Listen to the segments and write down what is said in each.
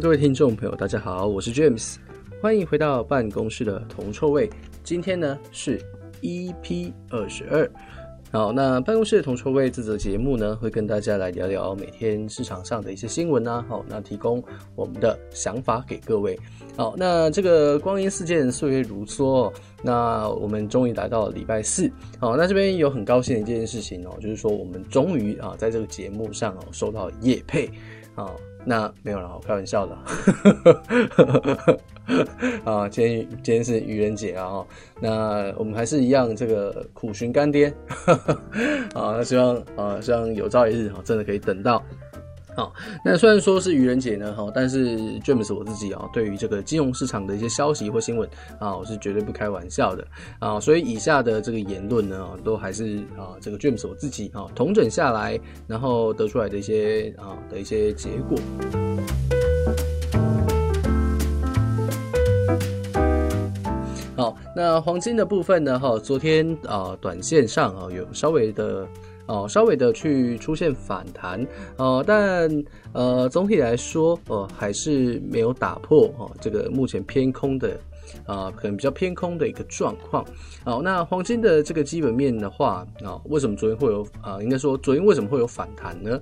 各位听众朋友，大家好，我是 James，欢迎回到办公室的铜臭味。今天呢是 EP 二十二。好，那办公室的铜臭味这则节目呢，会跟大家来聊聊每天市场上的一些新闻啊。好，那提供我们的想法给各位。好，那这个光阴似箭，岁月如梭，那我们终于来到了礼拜四。好，那这边有很高兴的一件事情哦，就是说我们终于啊，在这个节目上哦，收到叶配。好，那没有了，我开玩笑的。啊，今天今天是愚人节啊，那我们还是一样这个苦寻干爹，啊，那希望啊，希望有朝一日哈，真的可以等到。好，那虽然说是愚人节呢，哈，但是 James 我自己啊，对于这个金融市场的一些消息或新闻啊，我是绝对不开玩笑的啊，所以以下的这个言论呢，都还是啊，这个 James 我自己啊，统整下来，然后得出来的一些啊的一些结果。好，那黄金的部分呢，哈，昨天啊，短线上啊，有稍微的。哦，稍微的去出现反弹，呃，但呃，总体来说，呃，还是没有打破哦，这个目前偏空的，啊、可能比较偏空的一个状况。好，那黄金的这个基本面的话，啊，为什么昨天会有啊、应该说昨天为什么会有反弹呢？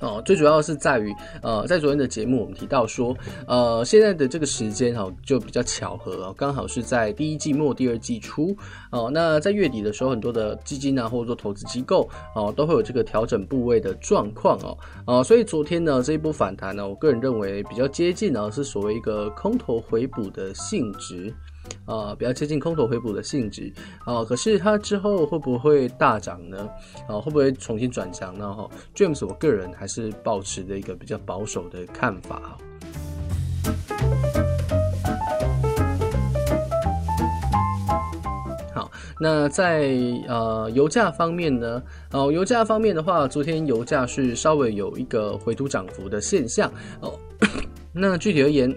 哦，最主要是在于，呃，在昨天的节目我们提到说，呃，现在的这个时间哈，就比较巧合啊，刚好是在第一季末、第二季初，哦，那在月底的时候，很多的基金啊，或者说投资机构，哦，都会有这个调整部位的状况哦，啊，所以昨天呢，这一波反弹呢，我个人认为比较接近呢，是所谓一个空头回补的性质。啊，比较接近空头回补的性质啊，可是它之后会不会大涨呢？啊，会不会重新转强呢？哈，James，我个人还是保持的一个比较保守的看法。好，那在呃油价方面呢？哦，油价方面的话，昨天油价是稍微有一个回吐涨幅的现象哦。那具体而言。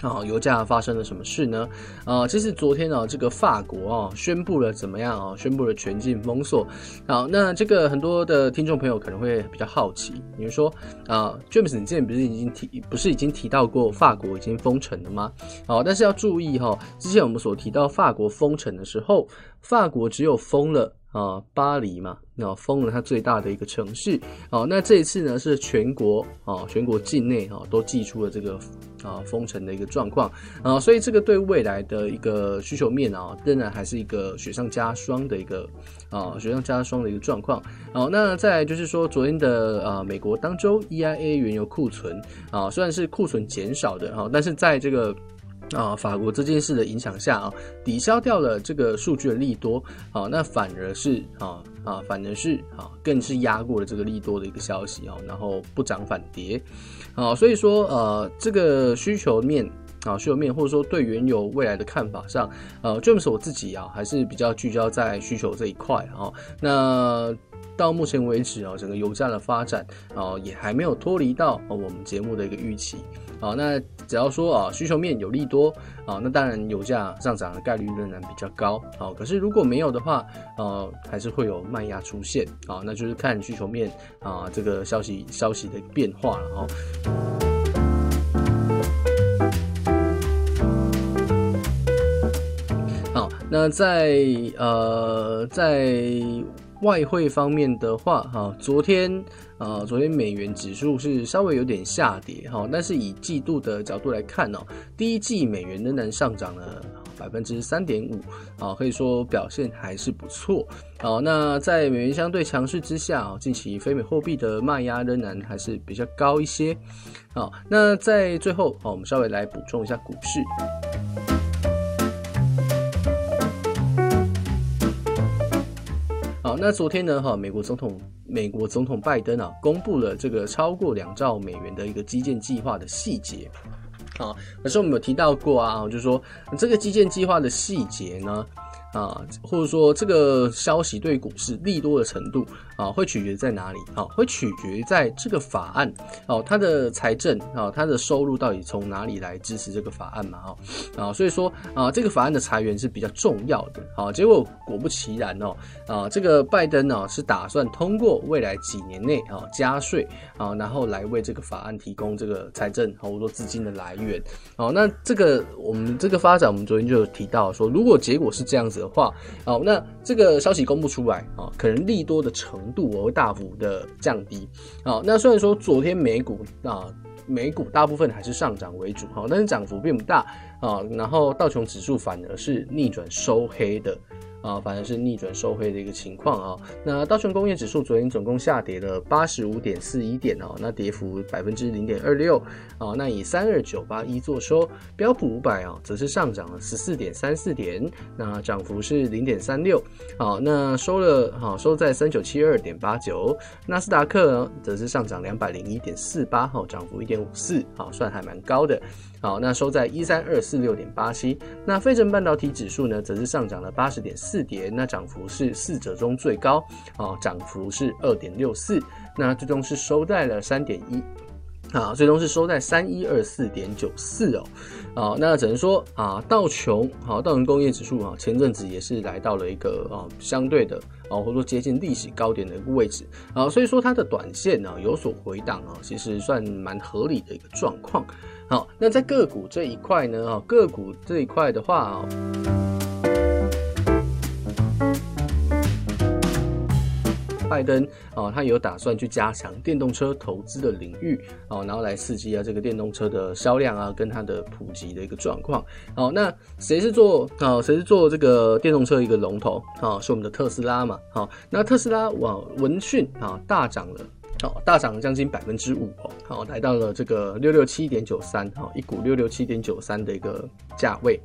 啊，油价发生了什么事呢？啊，其实昨天呢，这个法国啊宣布了怎么样啊？宣布了全境封锁。好，那这个很多的听众朋友可能会比较好奇，比如说啊，James，你之前不是已经提，不是已经提到过法国已经封城了吗？好，但是要注意哈，之前我们所提到法国封城的时候，法国只有封了。啊，巴黎嘛，那封了它最大的一个城市。好，那这一次呢是全国啊，全国境内啊都寄出了这个啊封城的一个状况啊，所以这个对未来的一个需求面啊，仍然还是一个雪上加霜的一个啊雪上加霜的一个状况。好，那再就是说，昨天的啊美国当周 EIA 原油库存啊，虽然是库存减少的哈，但是在这个。啊，法国这件事的影响下啊，抵消掉了这个数据的利多，啊，那反而是啊啊，反而是啊，更是压过了这个利多的一个消息啊，然后不涨反跌，啊，所以说呃，这个需求面啊，需求面或者说对原油未来的看法上，呃，James 我自己啊，还是比较聚焦在需求这一块啊，那。到目前为止啊，整个油价的发展啊，也还没有脱离到我们节目的一个预期啊。那只要说啊，需求面有利多啊，那当然油价上涨的概率仍然比较高啊。可是如果没有的话，呃，还是会有卖压出现啊。那就是看需求面啊，这个消息消息的变化了哈。好，那在呃在。外汇方面的话，哈，昨天啊，昨天美元指数是稍微有点下跌，哈，但是以季度的角度来看呢，第一季美元仍然上涨了百分之三点五，啊，可以说表现还是不错，好，那在美元相对强势之下，啊，近期非美货币的卖压仍然还是比较高一些，好，那在最后，啊，我们稍微来补充一下股市。那昨天呢，哈，美国总统美国总统拜登啊，公布了这个超过两兆美元的一个基建计划的细节。啊，可是我们有提到过啊，就是说这个基建计划的细节呢，啊，或者说这个消息对股市利多的程度啊，会取决在哪里？啊，会取决在这个法案哦，它的财政啊，它的收入到底从哪里来支持这个法案嘛？哈啊，所以说啊，这个法案的裁员是比较重要的。好，结果果不其然哦，啊，这个拜登呢是打算通过未来几年内啊加税啊，然后来为这个法案提供这个财政或者说资金的来源。好，那这个我们这个发展，我们昨天就有提到说，如果结果是这样子。的话，好，那这个消息公布出来啊，可能利多的程度我会大幅的降低。好，那虽然说昨天美股啊，美股大部分还是上涨为主，哈，但是涨幅并不大啊。然后道琼指数反而是逆转收黑的。啊，反而是逆转收黑的一个情况啊。那道琼工业指数昨天总共下跌了八十五点四一点哦，那跌幅百分之零点二六啊。那以三二九八一作收，标普五百啊则是上涨了十四点三四点，那涨幅是零点三六。好，那收了好收在三九七二点八九。纳斯达克呢则是上涨两百零一点四八，好，涨幅一点五四，好，算还蛮高的。好，那收在一三二四六点八七。那费城半导体指数呢则是上涨了八十点四。点，那涨幅是四者中最高，啊，涨幅是二点六四，那最终是收在了三点一，啊，最终是收在三一二四点九四哦，啊，那只能说啊，道琼，好，道琼工业指数啊，前阵子也是来到了一个啊相对的啊，或者说接近历史高点的一个位置啊，所以说它的短线呢有所回档啊，其实算蛮合理的一个状况。好，那在个股这一块呢，啊，个股这一块的话啊。拜登啊，他有打算去加强电动车投资的领域啊，然后来刺激啊这个电动车的销量啊，跟它的普及的一个状况。好，那谁是做啊？谁是做这个电动车一个龙头啊？是我们的特斯拉嘛？好，那特斯拉往闻讯啊大涨了，好，大涨将近百分之五哦，好，来到了这个六六七点九三，哈，一股六六七点九三的一个价位。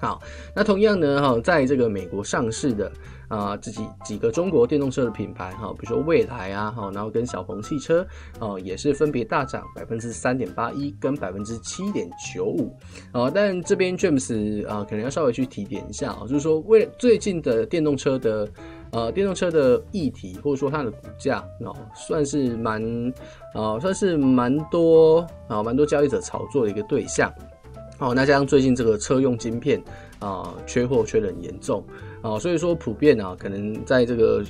好，那同样呢，哈，在这个美国上市的。啊，自己几个中国电动车的品牌哈，比如说蔚来啊，哈，然后跟小鹏汽车哦，也是分别大涨百分之三点八一跟百分之七点九五啊。但这边 James 啊，可能要稍微去提点一下啊，就是说为最近的电动车的呃电动车的议题，或者说它的股价哦，算是蛮啊，算是蛮多啊，蛮多交易者炒作的一个对象。哦，那加上最近这个车用晶片啊，缺货缺的很严重。啊，所以说普遍啊，可能在这个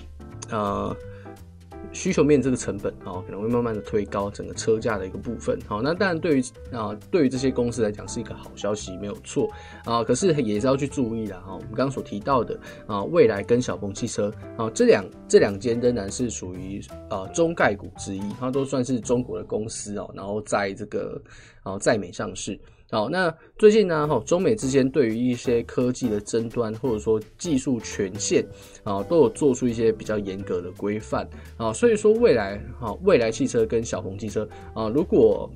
呃需求面这个成本啊，可能会慢慢的推高整个车价的一个部分。好，那当然对于啊对于这些公司来讲是一个好消息，没有错啊。可是也是要去注意的哈。我们刚刚所提到的啊，蔚来跟小鹏汽车啊，这两这两间仍然是属于啊中概股之一，它都算是中国的公司哦，然后在这个啊在美上市。好，那最近呢，哈，中美之间对于一些科技的争端，或者说技术权限啊，都有做出一些比较严格的规范。啊，所以说未来，哈，未来汽车跟小鹏汽车啊，如果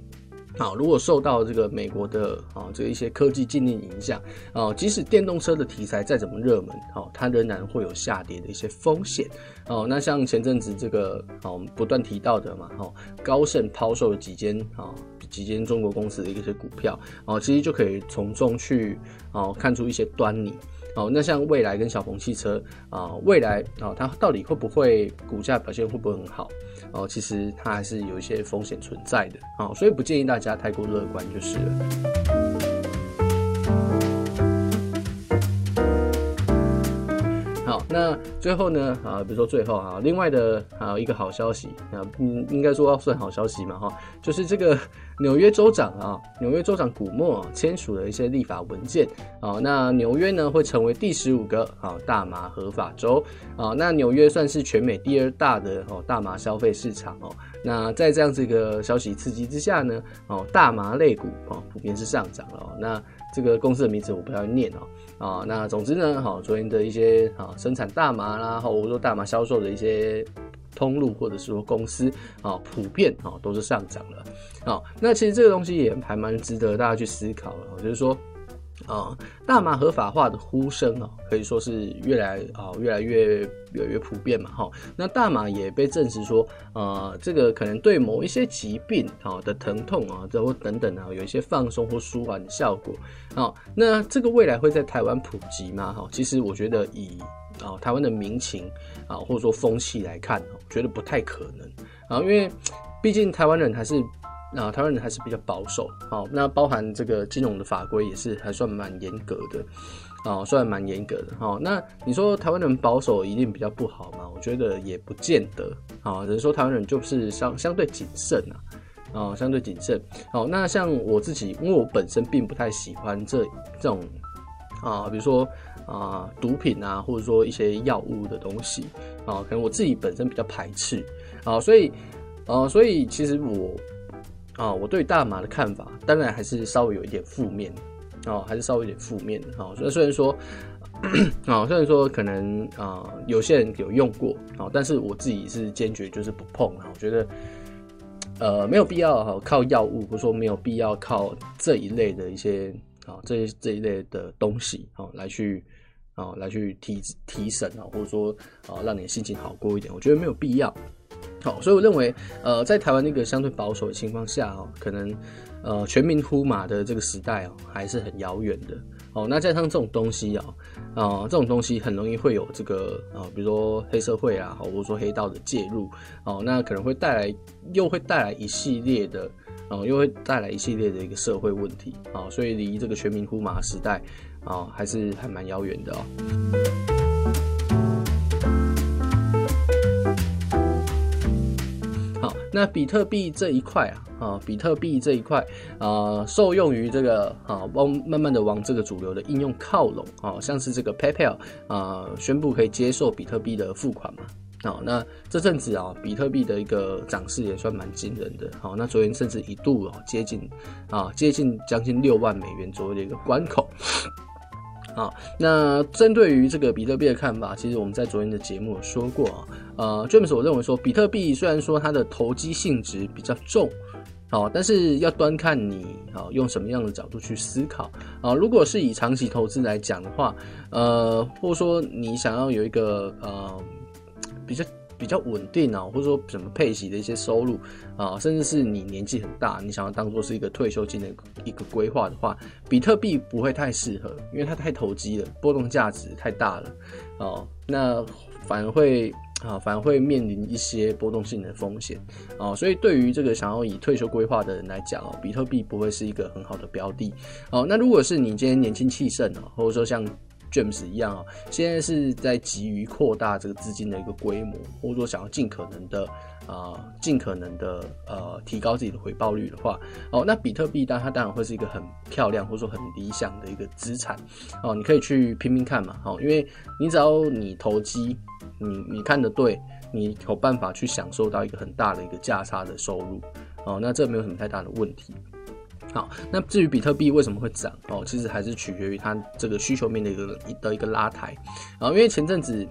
好，如果受到这个美国的啊这一些科技禁令影响啊，即使电动车的题材再怎么热门，好，它仍然会有下跌的一些风险哦。那像前阵子这个啊我们不断提到的嘛，哈，高盛抛售了几间啊几间中国公司的一些股票哦，其实就可以从中去哦看出一些端倪。哦，那像蔚来跟小鹏汽车啊，蔚来啊，它到底会不会股价表现会不会很好？哦，其实它还是有一些风险存在的啊，所以不建议大家太过乐观就是了。那最后呢，啊，比如说最后啊，另外的啊一个好消息啊，嗯，应该说要算好消息嘛，哈，就是这个 纽约州长啊，纽约州长古默签署了一些立法文件啊，那纽约呢会成为第十五个啊大麻合法州啊，那纽约算是全美第二大的哦大麻消费市场哦，那在这样子一个消息刺激之下呢，哦大麻类股啊普遍是上涨了，那。这个公司的名字我不要念哦，啊，那总之呢，好，昨天的一些啊生产大麻啦，或者说大麻销售的一些通路或者是说公司啊，普遍啊都是上涨了，啊，那其实这个东西也还蛮值得大家去思考的，就是说啊，大麻合法化的呼声哦，可以说是越来啊越来越越来越普遍嘛哈。那大麻也被证实说，呃，这个可能对某一些疾病啊的疼痛啊，或等等啊，有一些放松或舒缓的效果。好，那这个未来会在台湾普及吗？哈，其实我觉得以啊台湾的民情啊或者说风气来看，觉得不太可能啊，因为毕竟台湾人还是。啊，台湾人还是比较保守，好、哦，那包含这个金融的法规也是还算蛮严格的，啊、哦，算蛮严格的，好、哦，那你说台湾人保守一定比较不好吗？我觉得也不见得，啊、哦，只是说台湾人就是相相对谨慎啊，啊、哦，相对谨慎，好、哦，那像我自己，因为我本身并不太喜欢这这种啊，比如说啊毒品啊，或者说一些药物的东西，啊，可能我自己本身比较排斥，啊，所以，啊，所以其实我。啊、我对大麻的看法当然还是稍微有一点负面，哦，还是稍微有点负面的，哈、哦。所以虽然说，啊、虽然说可能啊、有些人有用过，啊、但是我自己是坚决就是不碰啊。我觉得，呃，没有必要哈，靠药物，或者说没有必要靠这一类的一些啊，这这一类的东西啊，来去啊，来去提提神啊，或者说啊，让你心情好过一点，我觉得没有必要。好，所以我认为，呃，在台湾那个相对保守的情况下，哦，可能，呃，全民呼马的这个时代哦，还是很遥远的。哦，那加上这种东西啊，啊，这种东西很容易会有这个，啊，比如说黑社会啊，或者说黑道的介入，哦，那可能会带来，又会带来一系列的，哦，又会带来一系列的一个社会问题，啊，所以离这个全民呼马时代，啊，还是还蛮遥远的哦。那比特币这一块啊，啊，比特币这一块啊，受用于这个啊，往慢慢的往这个主流的应用靠拢啊，像是这个 PayPal 啊，宣布可以接受比特币的付款嘛，啊，那这阵子啊，比特币的一个涨势也算蛮惊人的，好，那昨天甚至一度啊接近啊接近将近六万美元左右的一个关口。啊，那针对于这个比特币的看法，其实我们在昨天的节目有说过啊，呃，James 我认为说，比特币虽然说它的投机性质比较重，好，但是要端看你啊用什么样的角度去思考啊。如果是以长期投资来讲的话，呃，或者说你想要有一个呃比较。比较稳定啊，或者说什么配息的一些收入啊，甚至是你年纪很大，你想要当做是一个退休金的一个规划的话，比特币不会太适合，因为它太投机了，波动价值太大了哦。那反而会啊，反而会面临一些波动性的风险啊。所以对于这个想要以退休规划的人来讲哦，比特币不会是一个很好的标的哦。那如果是你今天年轻气盛啊，或者说像 James 一样啊，现在是在急于扩大这个资金的一个规模，或者说想要尽可能的啊，尽可能的呃提高自己的回报率的话，哦，那比特币当它当然会是一个很漂亮或者说很理想的一个资产哦，你可以去拼拼看嘛，哦，因为你只要你投机，你你看得对，你有办法去享受到一个很大的一个价差的收入哦，那这没有什么太大的问题。好，那至于比特币为什么会涨哦，其实还是取决于它这个需求面的一个的一个拉抬啊。因为前阵子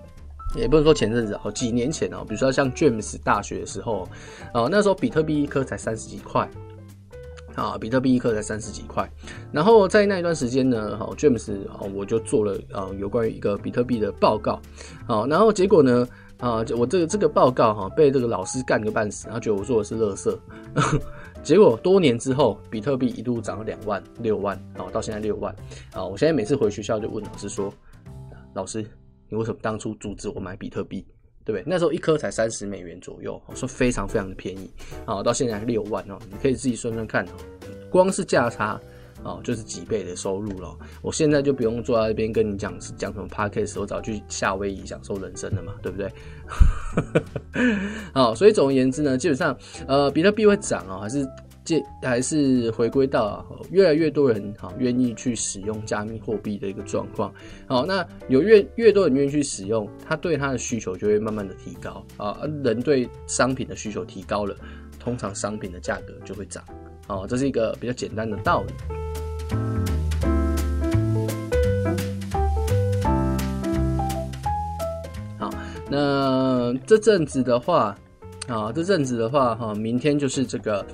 也不能说前阵子哦，几年前哦，比如说像 James 大学的时候啊，那时候比特币一颗才三十几块啊，比特币一颗才三十几块。然后在那一段时间呢，哦，James 啊，我就做了啊有关于一个比特币的报告啊，然后结果呢啊，我这个这个报告哈被这个老师干个半死，然后觉得我做的是垃圾。结果多年之后，比特币一度涨了两万、六万，啊，到现在六万，啊，我现在每次回学校就问老师说：“老师，你为什么当初阻止我买比特币？对不对？那时候一颗才三十美元左右，说非常非常的便宜，啊，到现在六万哦，你可以自己算算看哦，光是价差。”哦，就是几倍的收入了。我现在就不用坐在那边跟你讲讲什么 podcast，我早去夏威夷享受人生了嘛，对不对？好，所以总而言之呢，基本上呃，比特币会涨啊，还是借还是回归到，越来越多人哈愿意去使用加密货币的一个状况。好，那有越越多人愿意去使用，他对他的需求就会慢慢的提高啊。人对商品的需求提高了，通常商品的价格就会涨。哦，这是一个比较简单的道理。那这阵子的话，啊，这阵子的话，哈，明天就是这个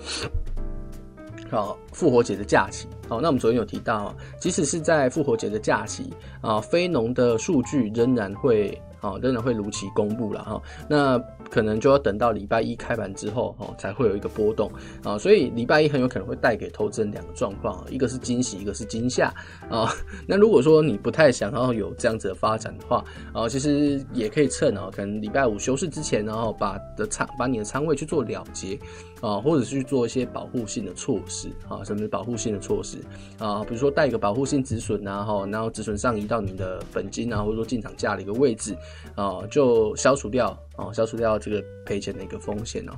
好，复活节的假期，好，那我们昨天有提到，即使是在复活节的假期啊，非农的数据仍然会，好，仍然会如期公布了哈，那。可能就要等到礼拜一开盘之后，哦，才会有一个波动啊，所以礼拜一很有可能会带给投资人两个状况，一个是惊喜，一个是惊吓啊。那如果说你不太想要有这样子的发展的话，啊，其实也可以趁啊，可能礼拜五休市之前，然后把的仓把你的仓位去做了结啊，或者是去做一些保护性的措施啊，什么是保护性的措施啊？比如说带一个保护性止损啊，哈，然后止损上移到你的本金啊，或者说进场价的一个位置啊，就消除掉。啊，消除掉这个赔钱的一个风险哦。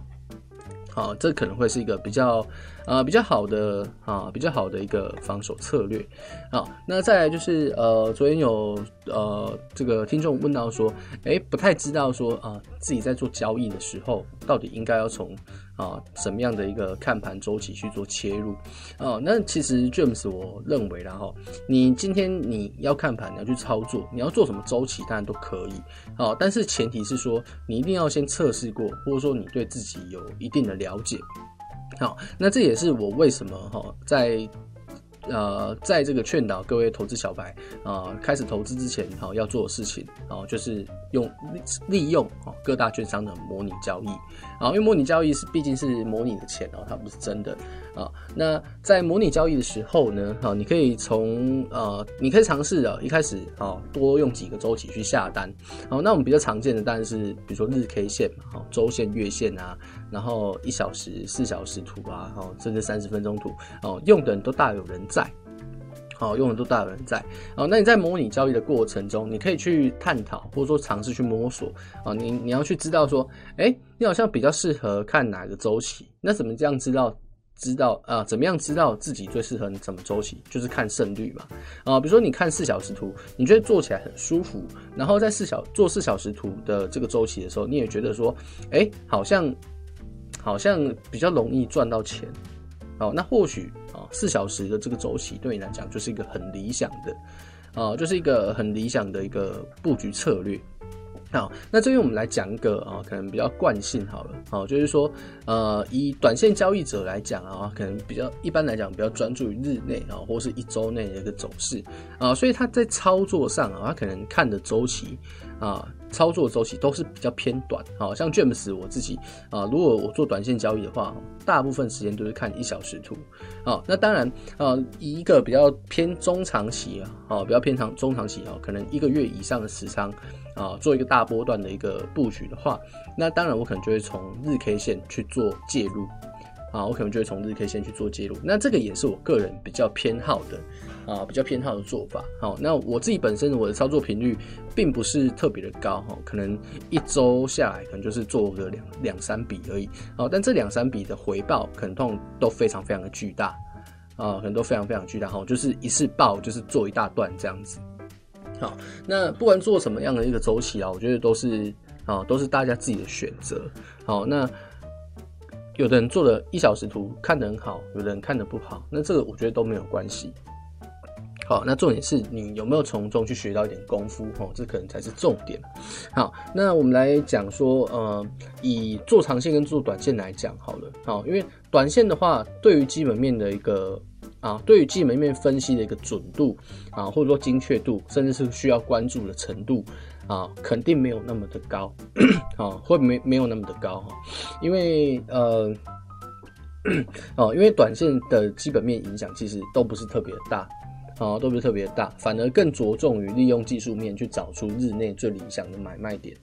好，这可能会是一个比较呃比较好的啊比较好的一个防守策略。好，那再来就是呃昨天有呃这个听众问到说，哎，不太知道说啊自己在做交易的时候到底应该要从。啊，什么样的一个看盘周期去做切入？哦，那其实 James 我认为啦哈，你今天你要看盘，你要去操作，你要做什么周期，当然都可以。好，但是前提是说，你一定要先测试过，或者说你对自己有一定的了解。好，那这也是我为什么哈在。呃，在这个劝导各位投资小白啊、呃，开始投资之前，哈、呃，要做的事情，啊、呃，就是用利用啊、呃、各大券商的模拟交易，啊、呃，因为模拟交易是毕竟是模拟的钱哦、它不是真的啊、呃。那在模拟交易的时候呢，啊、呃，你可以从呃，你可以尝试的，一开始啊、呃，多用几个周期去下单。好、呃，那我们比较常见的当然是比如说日 K 线嘛，哈，周线、月线啊，然后一小时、四小时图啊，哈，甚至三十分钟图，哦、用的人都大有人在，好，用的都大有人在，好，那你在模拟交易的过程中，你可以去探讨，或者说尝试去摸索，啊，你你要去知道说，哎、你好像比较适合看哪个周期，那怎么这样知道？知道啊，怎么样知道自己最适合什么周期？就是看胜率嘛，啊，比如说你看四小时图，你觉得做起来很舒服，然后在四小做四小时图的这个周期的时候，你也觉得说，哎、好像好像比较容易赚到钱。好，那或许啊，四小时的这个周期对你来讲就是一个很理想的，啊，就是一个很理想的一个布局策略。好，那这边我们来讲一个啊，可能比较惯性好了，好，就是说，呃，以短线交易者来讲啊，可能比较一般来讲比较专注于日内啊，或是一周内的一个走势啊，所以他在操作上啊，他可能看的周期啊。操作周期都是比较偏短，好像 James 我自己啊，如果我做短线交易的话，大部分时间都是看一小时图，好，那当然啊，以一个比较偏中长期啊，好，比较偏长中长期啊，可能一个月以上的时长啊，做一个大波段的一个布局的话，那当然我可能就会从日 K 线去做介入，啊，我可能就会从日 K 线去做介入，那这个也是我个人比较偏好的。啊，比较偏好的做法。好，那我自己本身我的操作频率并不是特别的高哈，可能一周下来可能就是做个两两三笔而已。好，但这两三笔的回报可能都都非常非常的巨大啊，可能都非常非常巨大哈，就是一次爆就是做一大段这样子。好，那不管做什么样的一个周期啊，我觉得都是啊，都是大家自己的选择。好，那有的人做了一小时图看得很好，有的人看得不好，那这个我觉得都没有关系。好，那重点是你有没有从中去学到一点功夫，哦，这可能才是重点。好，那我们来讲说，呃，以做长线跟做短线来讲好了，好，因为短线的话，对于基本面的一个啊，对于基本面分析的一个准度啊，或者说精确度，甚至是需要关注的程度啊，肯定没有那么的高，啊，会没没有那么的高哈，因为呃，哦，因为短线的基本面影响其实都不是特别大。啊，都不是特别大，反而更着重于利用技术面去找出日内最理想的买卖点。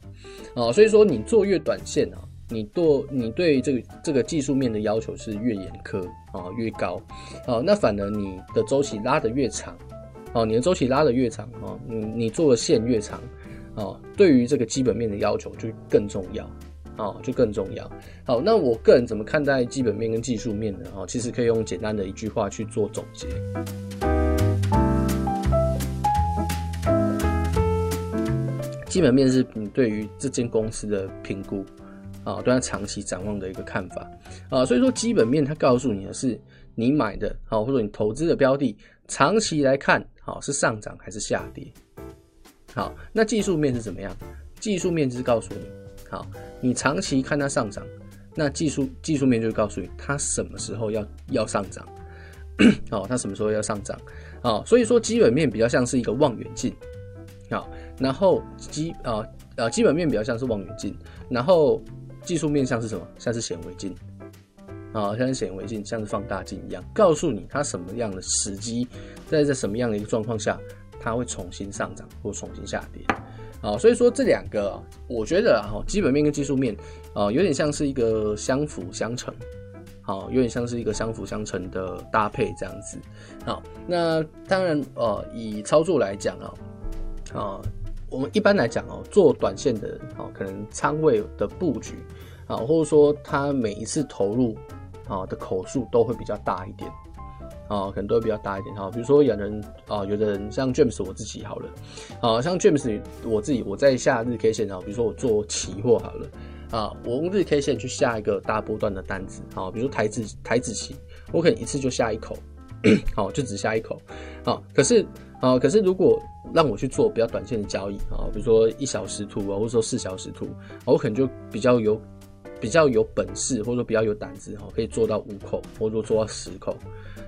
啊，所以说你做越短线啊，你做你对这个这个技术面的要求是越严苛啊，越高。啊，那反而你的周期拉得越长，哦，你的周期拉得越长啊，你你做的线越长，啊，对于这个基本面的要求就更重要，啊，就更重要。好，那我个人怎么看待基本面跟技术面呢？啊，其实可以用简单的一句话去做总结。基本面是你对于这间公司的评估啊，对它长期展望的一个看法啊，所以说基本面它告诉你的是你买的啊，或者你投资的标的长期来看好是上涨还是下跌。好，那技术面是怎么样？技术面就是告诉你，好，你长期看它上涨，那技术技术面就告诉你它什么时候要要上涨 好，它什么时候要上涨？好，所以说基本面比较像是一个望远镜，好，然后基啊啊基本面比较像是望远镜，然后技术面像是什么？像是显微镜，啊，像是显微镜，像是放大镜一样，告诉你它什么样的时机，在这什么样的一个状况下，它会重新上涨或重新下跌。啊，所以说这两个，我觉得哈，基本面跟技术面啊，有点像是一个相辅相成。好，有点像是一个相辅相成的搭配这样子。好，那当然，呃，以操作来讲啊，啊，我们一般来讲哦，做短线的人，啊，可能仓位的布局，啊，或者说他每一次投入，啊的口数都会比较大一点，啊，可能都会比较大一点。哈，比如说有人，啊，有的人像 James 我自己好了，啊，像 James 我自己我在下日 K 线啊，比如说我做期货好了。啊，我用日 K 线去下一个大波段的单子，好，比如说台指台指期，我可能一次就下一口，好，就只下一口，好，可是，啊，可是如果让我去做比较短线的交易，啊，比如说一小时图啊，或者说四小时图，我可能就比较有比较有本事，或者说比较有胆子，哈，可以做到五口，或者说做到十口，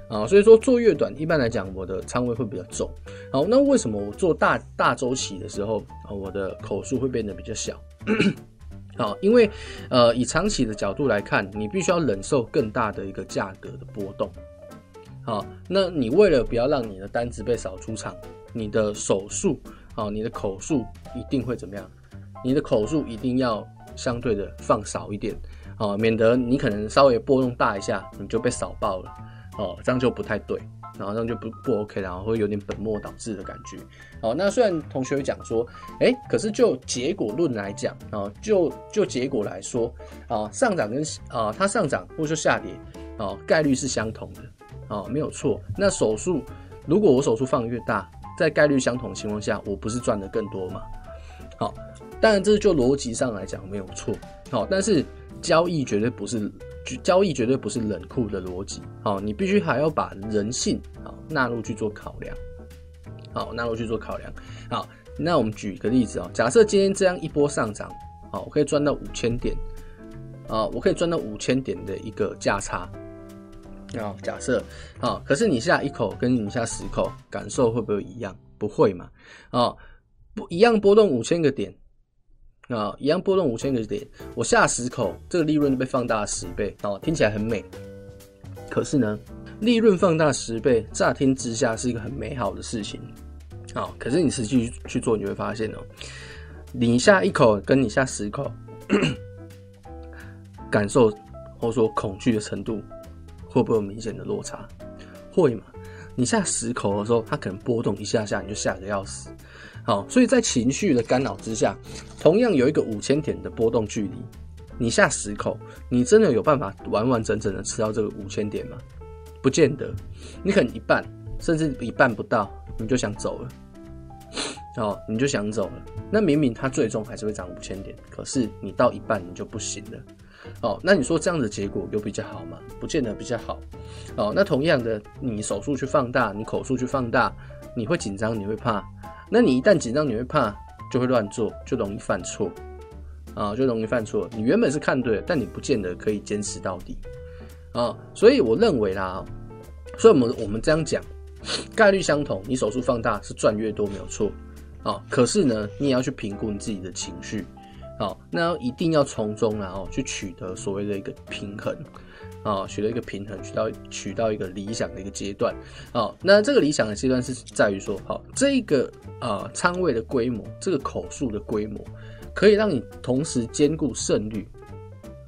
啊，所以说做越短，一般来讲，我的仓位会比较重，好，那为什么我做大大周期的时候，啊，我的口数会变得比较小？好，因为，呃，以长期的角度来看，你必须要忍受更大的一个价格的波动。好，那你为了不要让你的单子被扫出场，你的手数，好，你的口数一定会怎么样？你的口数一定要相对的放少一点，好，免得你可能稍微波动大一下，你就被扫爆了，哦，这样就不太对。然后这样就不不 OK，然后会有点本末倒置的感觉。好，那虽然同学会讲说，哎，可是就结果论来讲啊，就就结果来说啊，上涨跟啊它上涨或者说下跌啊概率是相同的啊，没有错。那手数如果我手数放越大，在概率相同的情况下，我不是赚的更多吗？好，当然这就逻辑上来讲没有错。好，但是交易绝对不是。交易绝对不是冷酷的逻辑，好，你必须还要把人性好纳入去做考量，好，纳入去做考量，好，那我们举一个例子啊，假设今天这样一波上涨，好，我可以赚到五千点，啊，我可以赚到五千点的一个价差，啊，假设，啊，可是你下一口跟你下十口感受会不会一样？不会嘛，啊，不一样波动五千个点。啊，一样波动五千个点，我下十口，这个利润就被放大十倍。哦，听起来很美。可是呢，利润放大十倍，乍听之下是一个很美好的事情。好，可是你实际去做，你会发现哦，你下一口跟你下十口，感受或者说恐惧的程度，会不会有明显的落差？会嘛？你下十口的时候，它可能波动一下下，你就吓得要死。好，所以在情绪的干扰之下，同样有一个五千点的波动距离，你下十口，你真的有办法完完整整的吃到这个五千点吗？不见得，你可能一半，甚至一半不到，你就想走了。哦，你就想走了。那明明它最终还是会涨五千点，可是你到一半你就不行了。哦，那你说这样的结果有比较好吗？不见得比较好。哦，那同样的，你手速去放大，你口数去放大，你会紧张，你会怕。那你一旦紧张，你会怕，就会乱做，就容易犯错，啊，就容易犯错。你原本是看对，但你不见得可以坚持到底，啊，所以我认为啦，所以我们我们这样讲，概率相同，你手数放大是赚越多没有错，啊，可是呢，你也要去评估你自己的情绪，好，那一定要从中然后去取得所谓的一个平衡。啊，取得一个平衡，取到取到一个理想的一个阶段。啊，那这个理想的阶段是在于说，好，这个啊仓位的规模，这个口数的规模，可以让你同时兼顾胜率，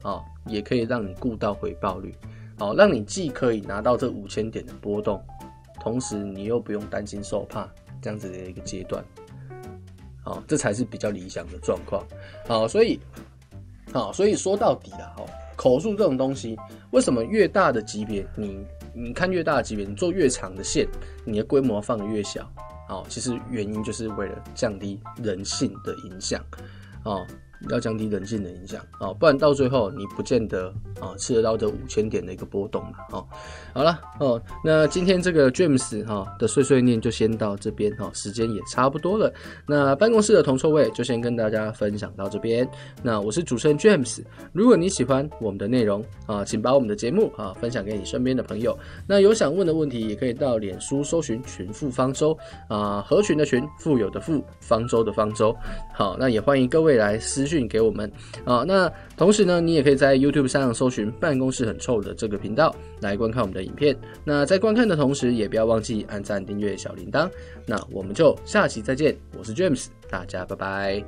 啊，也可以让你顾到回报率，好，让你既可以拿到这五千点的波动，同时你又不用担心受怕这样子的一个阶段，啊，这才是比较理想的状况。好，所以，好，所以说到底了，哈。口述这种东西，为什么越大的级别，你你看越大的级别，你做越长的线，你的规模放得越小，哦，其实原因就是为了降低人性的影响，哦，要降低人性的影响啊，不然到最后你不见得啊吃得到这五千点的一个波动嘛。哦，好了哦，那今天这个 James 哈的碎碎念就先到这边哈，时间也差不多了。那办公室的铜臭味就先跟大家分享到这边。那我是主持人 James，如果你喜欢我们的内容啊，请把我们的节目啊分享给你身边的朋友。那有想问的问题，也可以到脸书搜寻群富方舟啊，合群的群，富有的富，方舟的方舟。好，那也欢迎各位来私讯给我们啊。那同时呢，你也可以在 YouTube 上搜寻“办公室很臭”的这个频道来观看我们的影片。那在观看的同时，也不要忘记按赞、订阅、小铃铛。那我们就下期再见，我是 James，大家拜拜。